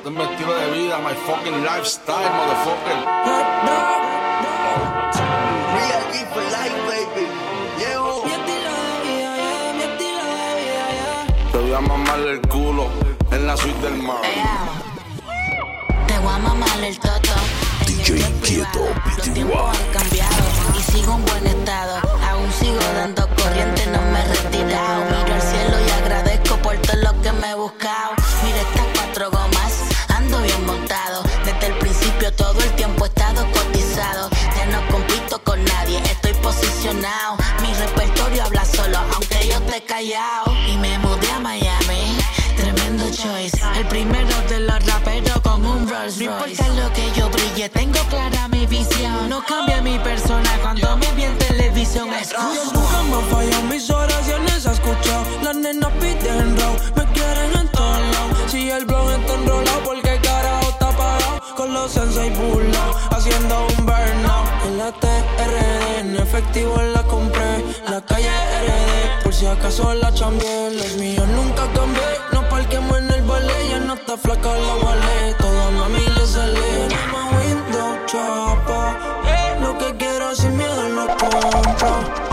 Este es mi estilo de vida, my fucking lifestyle, motherfucker. Real G for life, baby. Llevo. Te voy a mamar el culo en la suite del mar. Te voy a mamar el toto. DJ Inquieto, Los tiempos PTY. han cambiado y sigo en buen estado. Aún sigo dando corriente, no me he retirado. Miro al cielo y agradezco por todo lo que me he buscado. Principio todo el tiempo he estado cotizado. Ya no compito con nadie, estoy posicionado. Mi repertorio habla solo, aunque yo esté callado. Y me mudé a Miami. Tremendo choice, el primero de los raperos con un Rolls Royce. No importa lo que yo brille, tengo clara mi visión. No cambia mi persona cuando me vi en televisión. Me efectivo la compré. La calle RD, por si acaso la chambié. Los míos nunca cambié, no parquemos en el ballet Ya no está flaca la wallet, toda mami le sale. Llama window chapa, lo que quiero sin miedo lo compro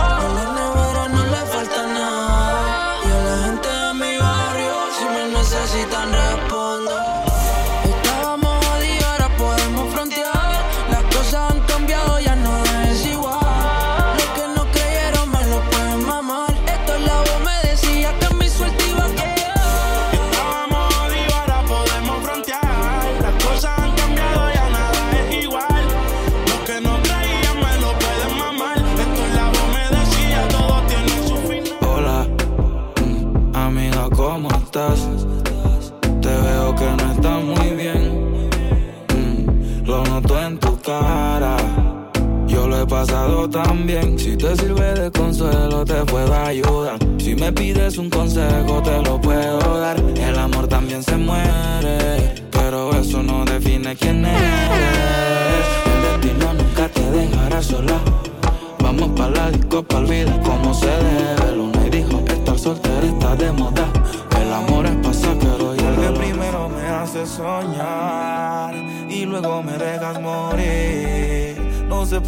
bien. Si te sirve de consuelo, te puedo ayudar. Si me pides un consejo, te lo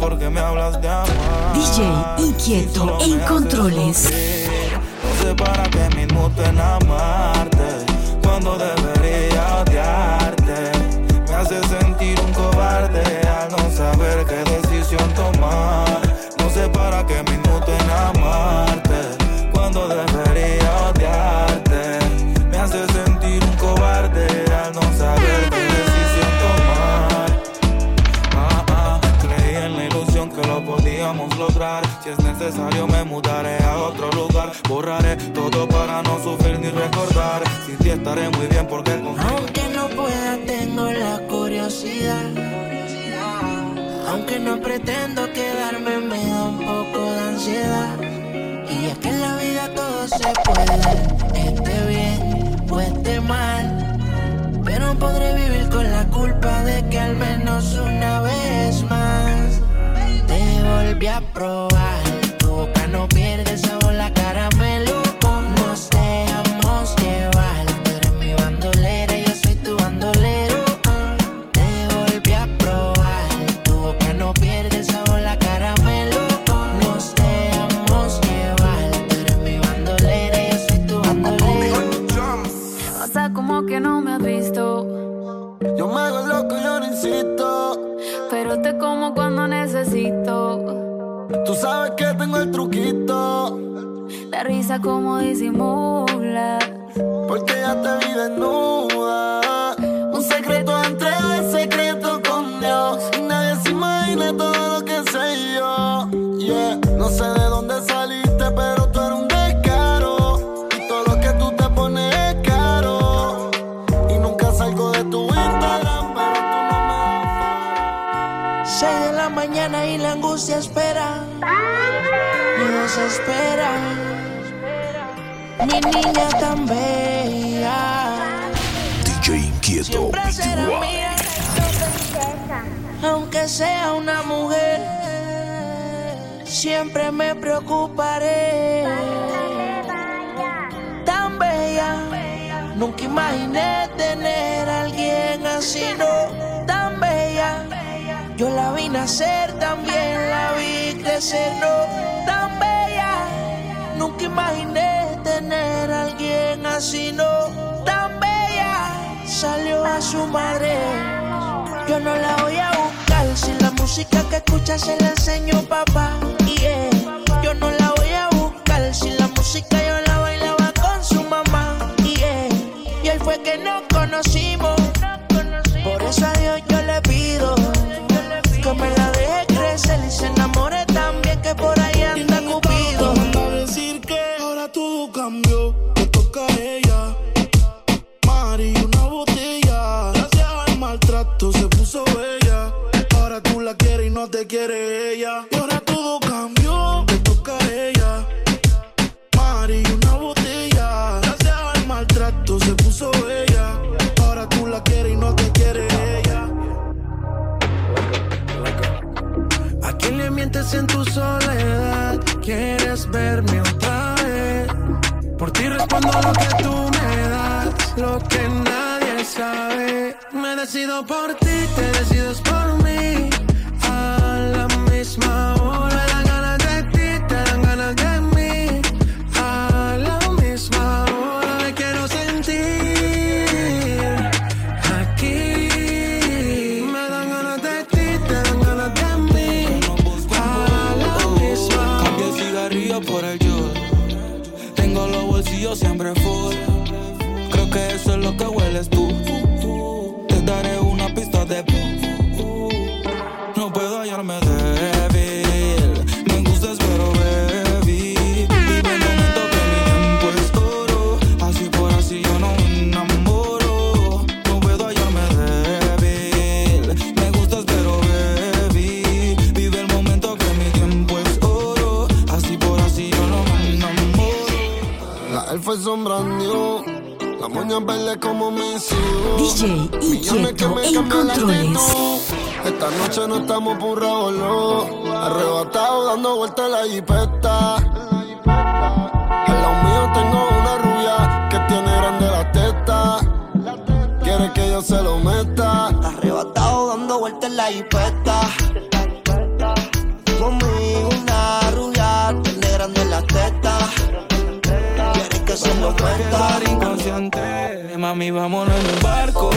No sé por qué me hablas de amar. DJ Inquieto en controles. No sé para qué me inmuto en amarte cuando debería odiarte. Me hace sentir un Me mudaré a otro lugar. Borraré todo para no sufrir ni recordar. Sin ti estaré muy bien porque. Aunque no pueda, tengo la curiosidad. Aunque no pretendo quedarme, me da un poco de ansiedad. Y es que en la vida todo se puede, esté bien o esté mal. Pero podré vivir con la culpa de que al menos una vez más te volví a probar. espera. Mi niña tan bella. DJ Inquieto. Aunque sea una mujer, siempre me preocuparé. Tan bella, nunca imaginé tener a alguien así, no. Tan bella, yo la vi nacer, también la vi de serlo tan bella. Nunca imaginé tener a alguien así, no tan bella. Salió a su madre. Yo no la voy a buscar. Si la música que escucha se la enseño papá. Y yeah. yo no la voy a buscar. Si la música yo la bailaba con su mamá. Y y él fue que nos conocimos. decido por ti, te decides por dispuesta. Conmigo una rubia tan grande en la testa. Quieres que se lo cuenta. inconsciente. Mami, vámonos en un barco.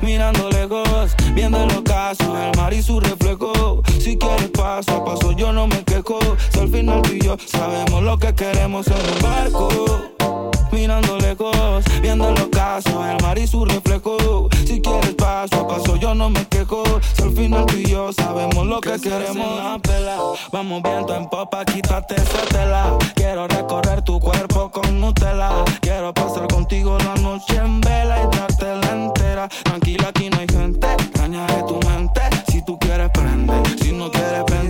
Mirando lejos, viendo el ocaso, el mar y su reflejo. Si quieres paso a paso, yo no me quejo. Si al final tú y yo sabemos lo que queremos en un barco mirando lejos, viendo los casos, el mar y su reflejo. Si quieres paso a paso, yo no me quejo. Si al final tú y yo sabemos lo que, queremos. Una. Vamos viento en popa, quítate esa tela. Quiero recorrer tu cuerpo con Nutella. Quiero pasar contigo la noche en vela y dártela entera. Tranquila, aquí no hay gente, caña tu mente. Si tú quieres, prende. Si no quieres, prende.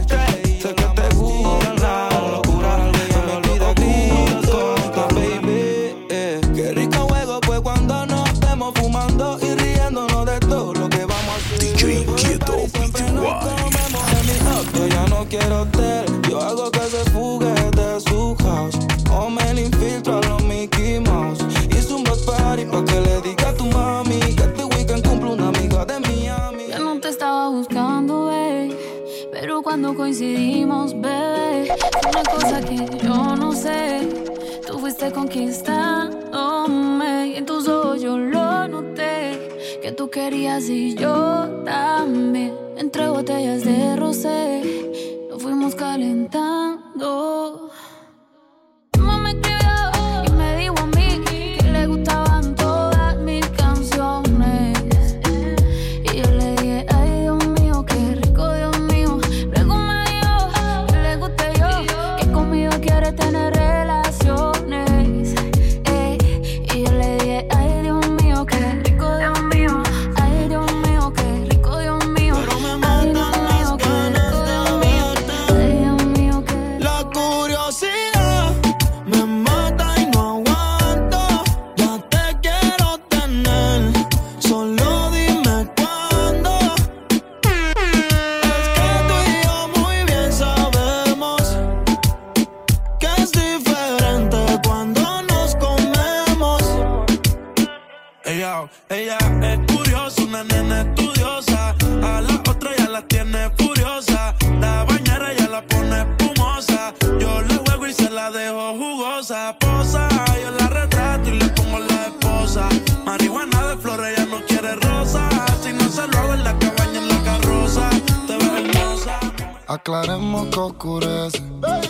flores, ella no quiere rosa. Si no se lo hago en la cabaña, en la carroza, te ves hermosa. Aclaremos que oscurece,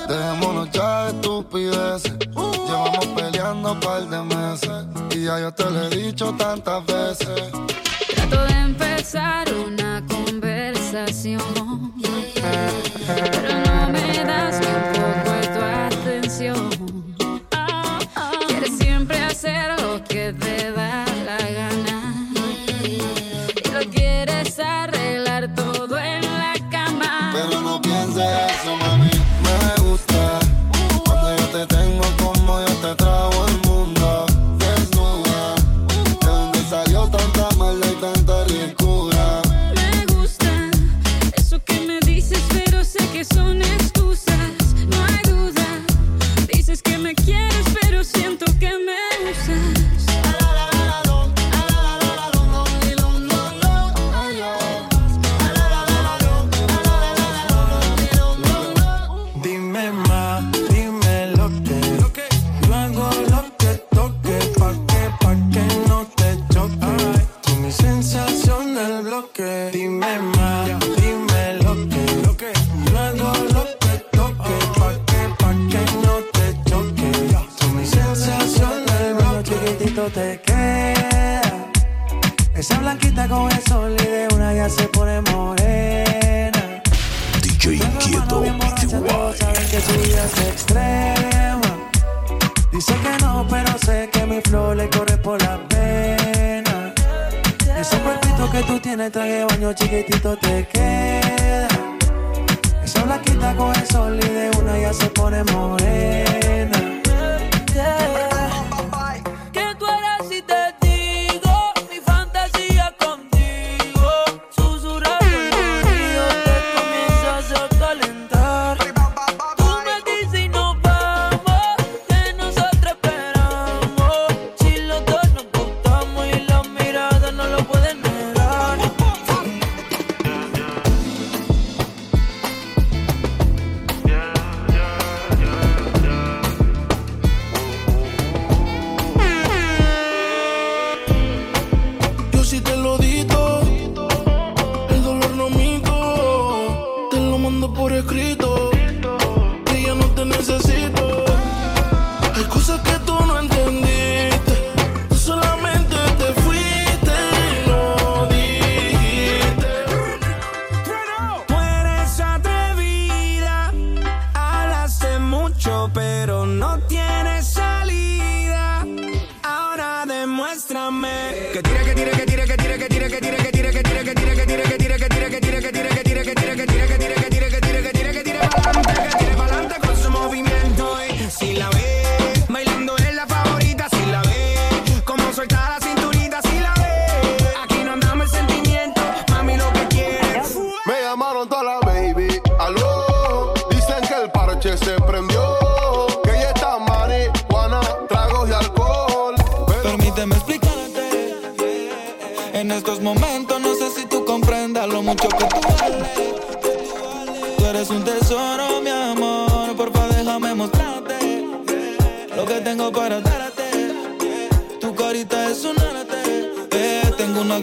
dejémonos ya de estupideces. Uh. Llevamos peleando un par de meses y ya yo te lo he dicho tantas veces. Trato de empezar una conversación sol y de una ya se pone morena.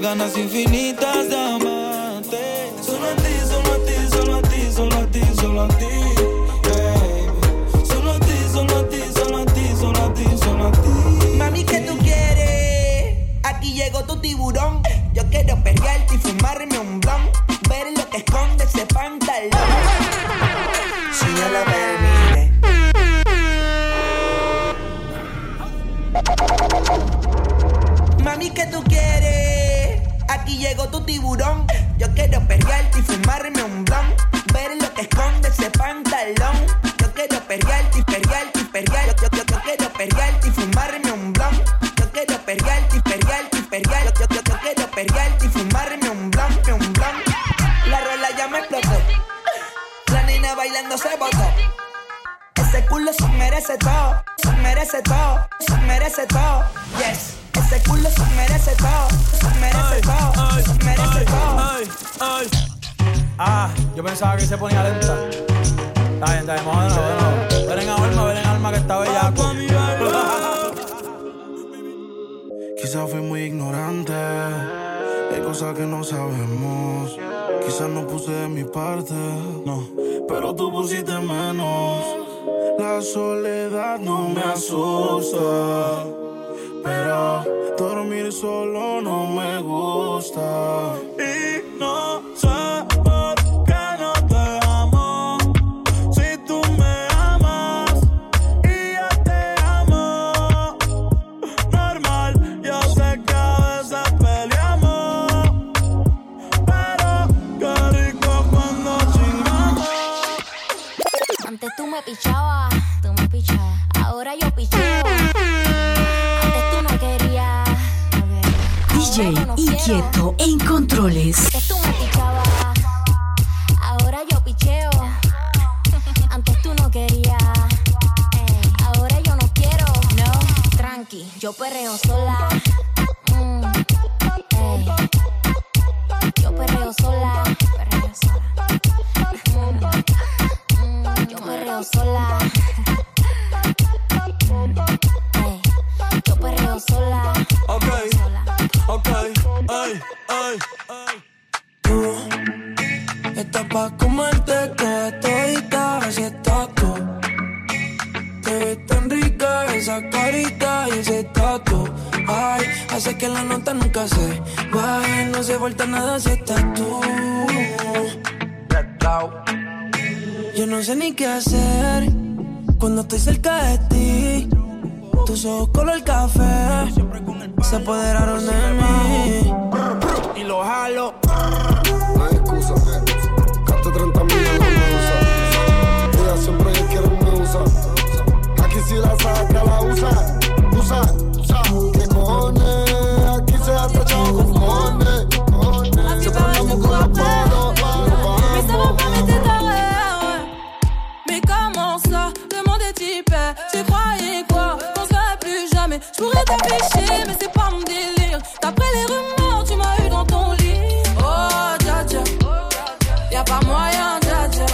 ganas infinitas de amarte. Solo a ti, solo a ti, solo a ti, solo a ti, solo a ti. Baby. Solo a ti, solo a ti, solo a ti, solo a ti, solo a ti. Mami, ¿qué tú quieres? Aquí llegó tu tiburón. Yo quiero perrearte y llegó tu tiburón. Yo quiero perrearte y fumarme un blon. Ver lo que esconde ese pantalón. Yo quiero perrearte y perrearte y perrearte. Yo, yo, yo, yo quiero perrearte y fumarme un blon. Yo quiero perrearte y perrearte y. Yo, yo, yo, quiero perrearte y fumarme un blon, un blon. La rola ya me explotó. La nena bailando se botó. Ese culo se merece todo, se merece todo, se merece todo. Yes. Este culo se merece todo, se merece todo, se merece todo. Ah, yo pensaba que se ponía lenta. Está bien, está bien, vamos de. Ven en alma, ven en alma que está bella. Quizás fui muy ignorante, hay cosas que no sabemos. Quizás no puse de mi parte, no, pero tú pusiste menos. La soledad no me asusta pero dormir solo no me gusta. Y no sé por qué no te amo. Si tú me amas y yo te amo. Normal, yo sé que a veces peleamos. Pero qué rico cuando chingamos. Antes tú me pichabas, DJ Inquieto en controles. Tú me pichabas. Ahora yo picheo. Antes tú no querías. Ahora yo no quiero. No, tranqui, yo perreo sola. Si estás tú. Yo no sé ni qué hacer cuando estoy cerca de ti. Tus ojos color café se apoderaron de mí. Y lo jalo. No hay excusa. Gasto 30 mil en la medusa. Ella siempre quiere me usa. Aquí si la saca, la usa. Usa, jamais. Je pourrais mais c'est pas mon délire. D'après les rumeurs, tu m'as eu dans ton lit. Oh dja dja. Y'a pas moyen dja dja.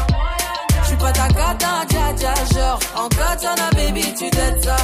J'suis pas ta cata dja dja. Genre en katana baby tu t'aides ça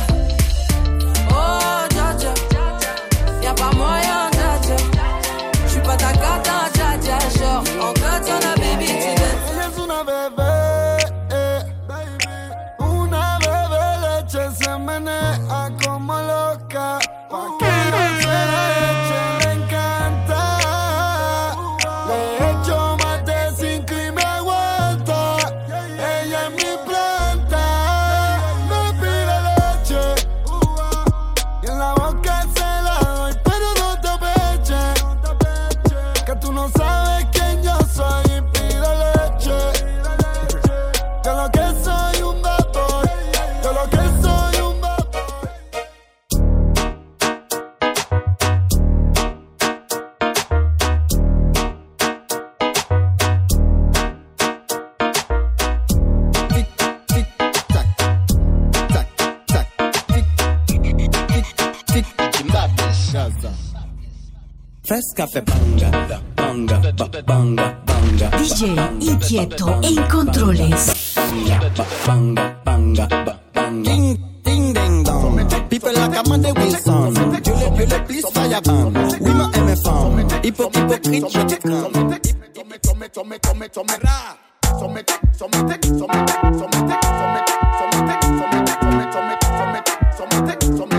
Fresca fe banga, banga, banga, banga, banga. DJ Inquieto e Incontroles. Banga, banga, banga, banga. Ding, ding, ding, dong. People like Amanda Wilson. Julie, Julie, please fire gun. We not MFM. Hippo, hypocrite, je te crains. Tomé, tomé, tomé, tomé, ra. Sommete, sommete, sommete, sommete, sommete, sommete, sommete, sommete, sommete, sommete, sommete, sommete.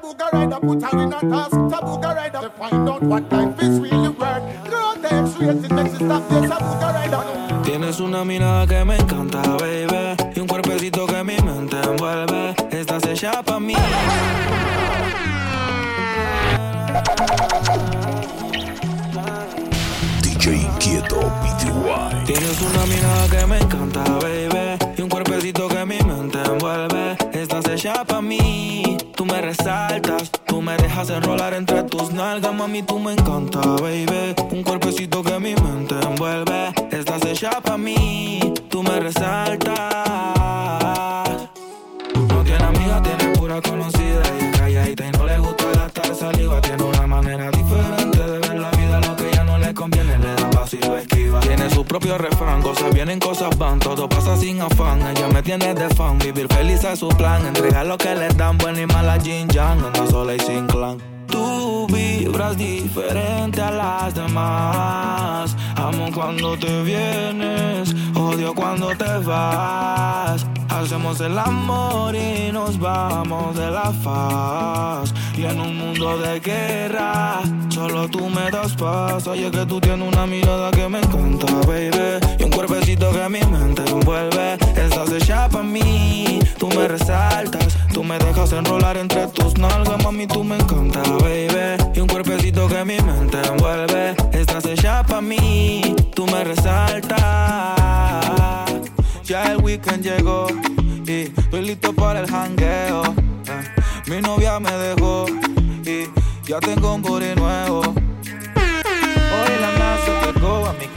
Crame. Put her in a task, tabuga rider To find out what life is really worth Girl, them straight, it makes it stop this tabuga rider Tienes una mirada que me encanta, baby. Y un cuerpecito que mi mente envuelve. Estás hecha pa' mí. DJ Inquieto PTY. Tienes una mirada que me encanta, baby. Y un cuerpecito que mi mente envuelve. Estás hecha pa' mí. Resaltas. Tú me dejas enrolar entre tus nalgas, mami. Tú me encanta, baby. Un cuerpecito que mi mente envuelve. Estás hecha pa' mí. Tú me resaltas. No tiene amiga, tiene es conocida propio refrán, cosas vienen, cosas van, todo pasa sin afán. Ella me tiene de fan, vivir feliz es su plan. Entregar lo que le dan, buena y mala Jin Yang, anda sola y sin clan. Tú vibras diferente a las demás. Amo cuando te vienes, odio cuando te vas. Hacemos el amor y nos vamos de la faz. Y en un mundo de guerra, solo tú me das paz. Oye, que tú tienes una mirada que me encanta, baby. Y un cuerpecito que mi mente envuelve. Estás hecha para mí, tú me resaltas. Tú me dejas enrolar entre tus nalgas, mami, tú me encanta, baby. Y un cuerpecito que mi mente envuelve. Estás hecha para mí, tú me resaltas. Ya el weekend llegó y estoy listo para el jangueo. Eh, Mi novia me dejó y ya tengo un booty nuevo.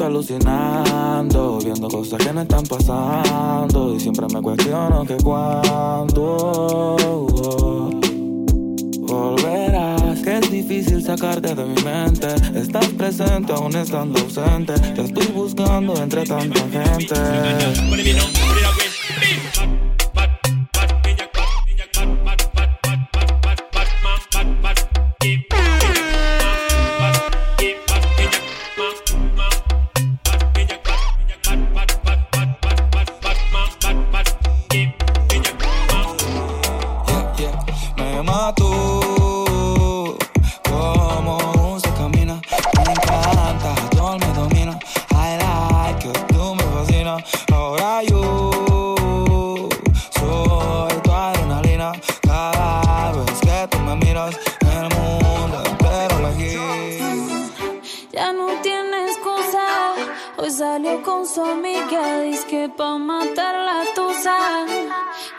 Alucinando, viendo cosas que no están pasando. Y siempre me cuestiono que cuándo volverás. Que es difícil sacarte de mi mente. Estás presente aún estando ausente. Te estoy buscando entre tanta gente.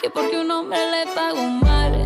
Que porque un hombre le pagó mal.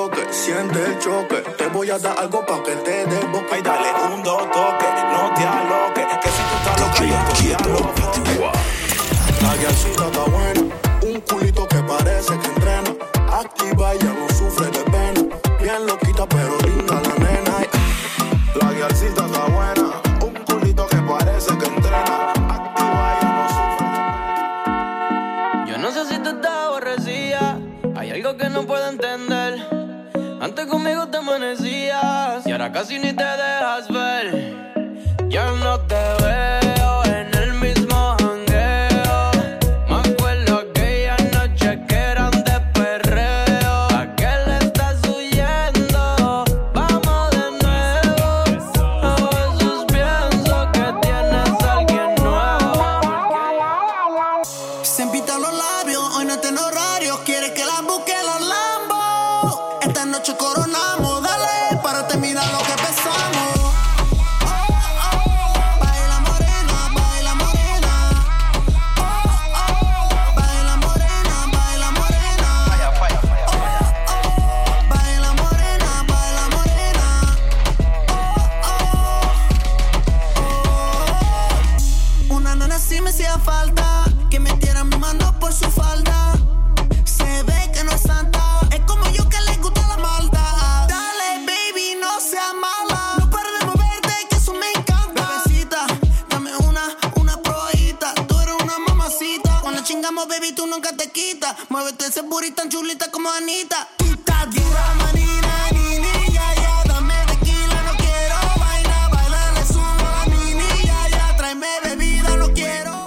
Toque, siente el choque. Te voy a dar algo pa' que te dé boca. Y dale un dos toque, no te aloques. Que si tú estás loca, yo aloque. La guiacita está buena, un culito que parece que entrena. Activa, ya no sufre de pena. Bien loquita, pero linda casi ni te dejas ver.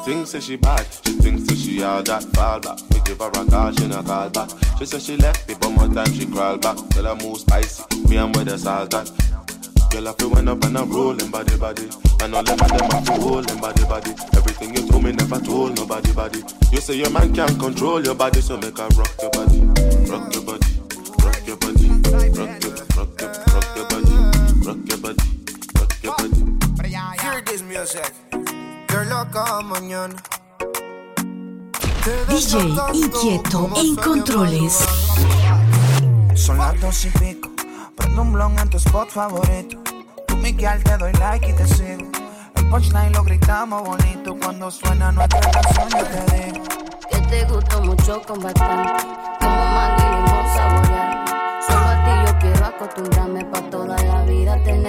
Thinks that she bad, she thinks that she all that fall back. We give her a call, she not call back. She said she left me, but more time she crawl back. Tell her move spicy, me and with the salt at. Girl, I feel when up and I'm rolling body body. And all of them have to holding body body. Everything you told me never told nobody body. You say your man can't control your body, so make her rock your body, rock your body, rock your body, rock your, rock your, rock your body, rock your body, rock your body. Hear this music. Girl, loca mañana. DJ inquieto en controles. Son las dos y pico. Prendo un blon en tu spot favorito. Tú, Miguel, te doy like y te sigo. El punchline lo gritamos bonito. Cuando suena nuestra canción, yo te digo. Que te gustó mucho bastante. Como mango y limón saborear. Solo a ti yo quiero acostumbrarme pa' toda la vida tenerte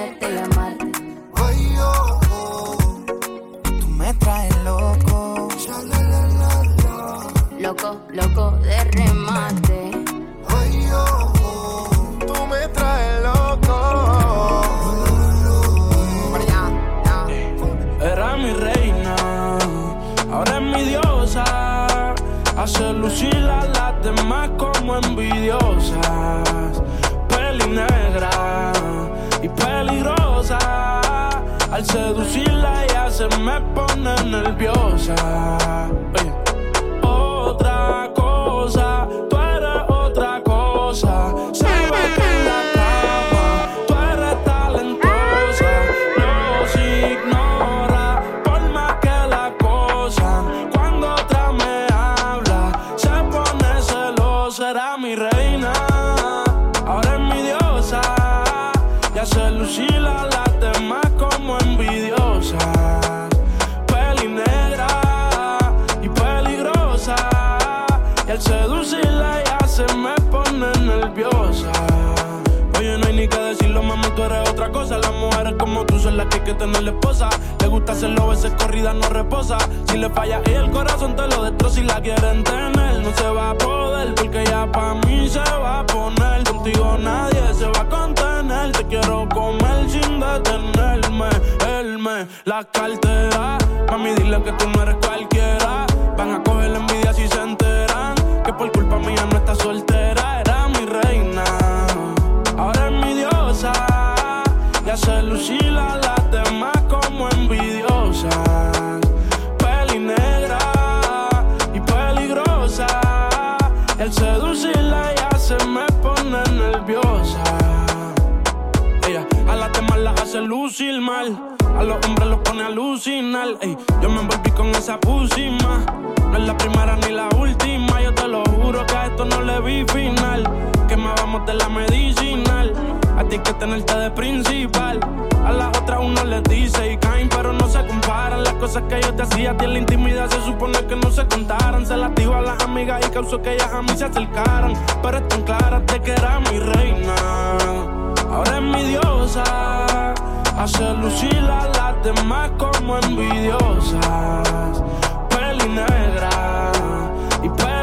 Y hace lucir a las que hay que tener esposa. Le gusta hacerlo, veces corrida no reposa. Si le falla y el corazón te lo destroza. Si la quieren tener, no se va a poder. Porque ya pa' mí se va a poner. Contigo nadie se va a contener. Te quiero comer sin detenerme. Él me la cartera. Mami, dile que tú no eres cualquiera. Van a coger la envidia si se enteran. Que por culpa mía no está soltera. Hace lucir a las demás como envidiosas. Peli negra y peligrosa. Al seducirla ya se me pone nerviosa. Ella a las demás las hace lucir mal. A los hombres los pone a alucinar. Yo me envolví con esa pusima. No es la primera ni la última. Yo te lo juro que a esto no le vi final. Que más vamos de la medicinal. A ti que tenerte de principal. A las otras uno les dice y caen, pero no se comparan. Las cosas que yo te hacía a ti en la intimidad se supone que no se contaran. Se las digo a las amigas y causó que ellas a mí se acercaran. Pero están claras de que era mi reina. Ahora es mi diosa. Hace lucir a las demás como envidiosas. Peli negra y peligrosa.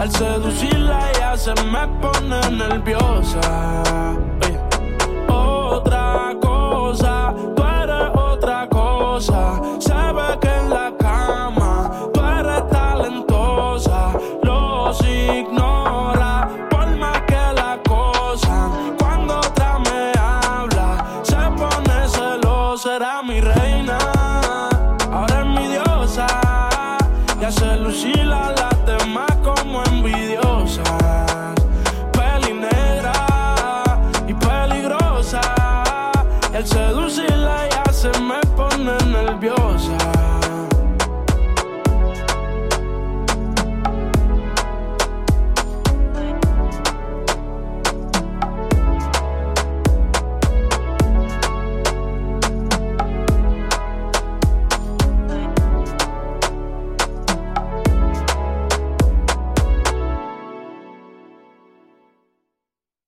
Al seducirla ella se me pone nerviosa. Oye. Otra cosa,